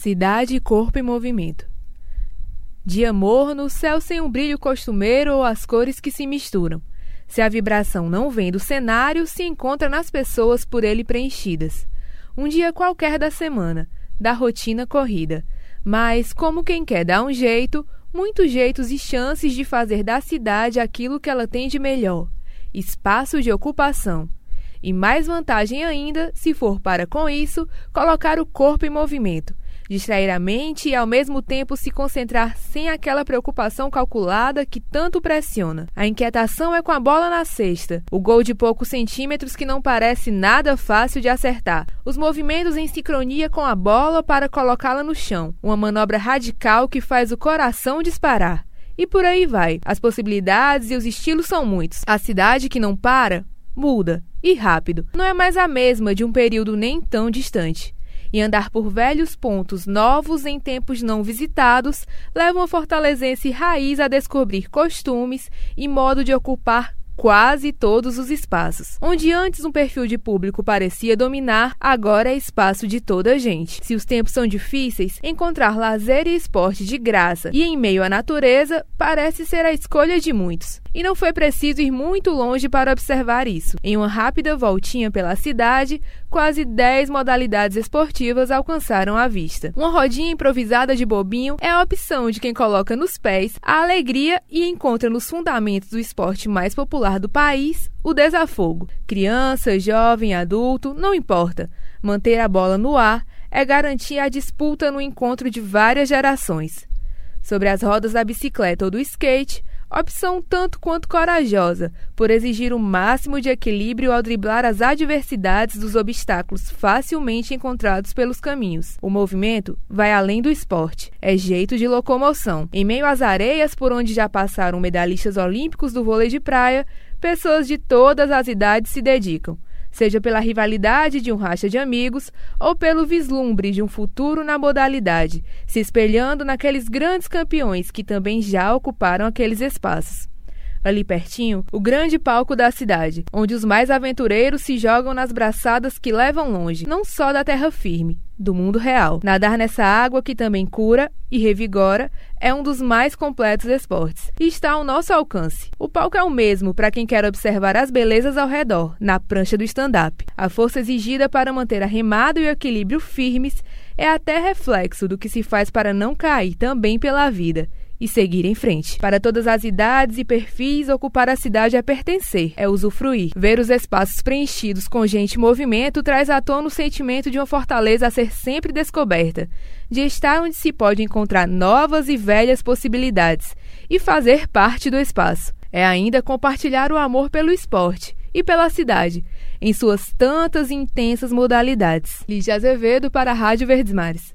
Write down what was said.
Cidade, corpo e movimento. Dia morno, céu sem um brilho costumeiro ou as cores que se misturam. Se a vibração não vem do cenário, se encontra nas pessoas por ele preenchidas. Um dia qualquer da semana, da rotina corrida. Mas, como quem quer dar um jeito, muitos jeitos e chances de fazer da cidade aquilo que ela tem de melhor: espaço de ocupação. E mais vantagem ainda, se for para com isso, colocar o corpo em movimento distrair a mente e ao mesmo tempo se concentrar sem aquela preocupação calculada que tanto pressiona. A inquietação é com a bola na cesta, o gol de poucos centímetros que não parece nada fácil de acertar, os movimentos em sincronia com a bola para colocá-la no chão, uma manobra radical que faz o coração disparar. E por aí vai. As possibilidades e os estilos são muitos. A cidade que não para, muda. E rápido. Não é mais a mesma de um período nem tão distante e andar por velhos pontos novos em tempos não visitados levam a fortalezense raiz a descobrir costumes e modo de ocupar quase todos os espaços. Onde antes um perfil de público parecia dominar, agora é espaço de toda a gente. Se os tempos são difíceis, encontrar lazer e esporte de graça e em meio à natureza parece ser a escolha de muitos. E não foi preciso ir muito longe para observar isso. Em uma rápida voltinha pela cidade, quase 10 modalidades esportivas alcançaram a vista. Uma rodinha improvisada de bobinho é a opção de quem coloca nos pés a alegria e encontra nos fundamentos do esporte mais popular do país o desafogo. Criança, jovem, adulto, não importa. Manter a bola no ar é garantir a disputa no encontro de várias gerações. Sobre as rodas da bicicleta ou do skate, opção tanto quanto corajosa, por exigir o máximo de equilíbrio ao driblar as adversidades dos obstáculos facilmente encontrados pelos caminhos. O movimento vai além do esporte, é jeito de locomoção. Em meio às areias por onde já passaram medalhistas olímpicos do vôlei de praia, pessoas de todas as idades se dedicam seja pela rivalidade de um racha de amigos ou pelo vislumbre de um futuro na modalidade, se espelhando naqueles grandes campeões que também já ocuparam aqueles espaços. Ali pertinho, o grande palco da cidade, onde os mais aventureiros se jogam nas braçadas que levam longe, não só da terra firme, do mundo real. Nadar nessa água que também cura e revigora é um dos mais completos esportes e está ao nosso alcance. O palco é o mesmo para quem quer observar as belezas ao redor, na prancha do stand-up. A força exigida para manter a remada e o equilíbrio firmes é até reflexo do que se faz para não cair também pela vida e seguir em frente. Para todas as idades e perfis, ocupar a cidade é pertencer, é usufruir. Ver os espaços preenchidos com gente e movimento traz à tona o sentimento de uma fortaleza a ser sempre descoberta, de estar onde se pode encontrar novas e velhas possibilidades e fazer parte do espaço. É ainda compartilhar o amor pelo esporte e pela cidade, em suas tantas e intensas modalidades. Lígia Azevedo para a Rádio Verdes Mares.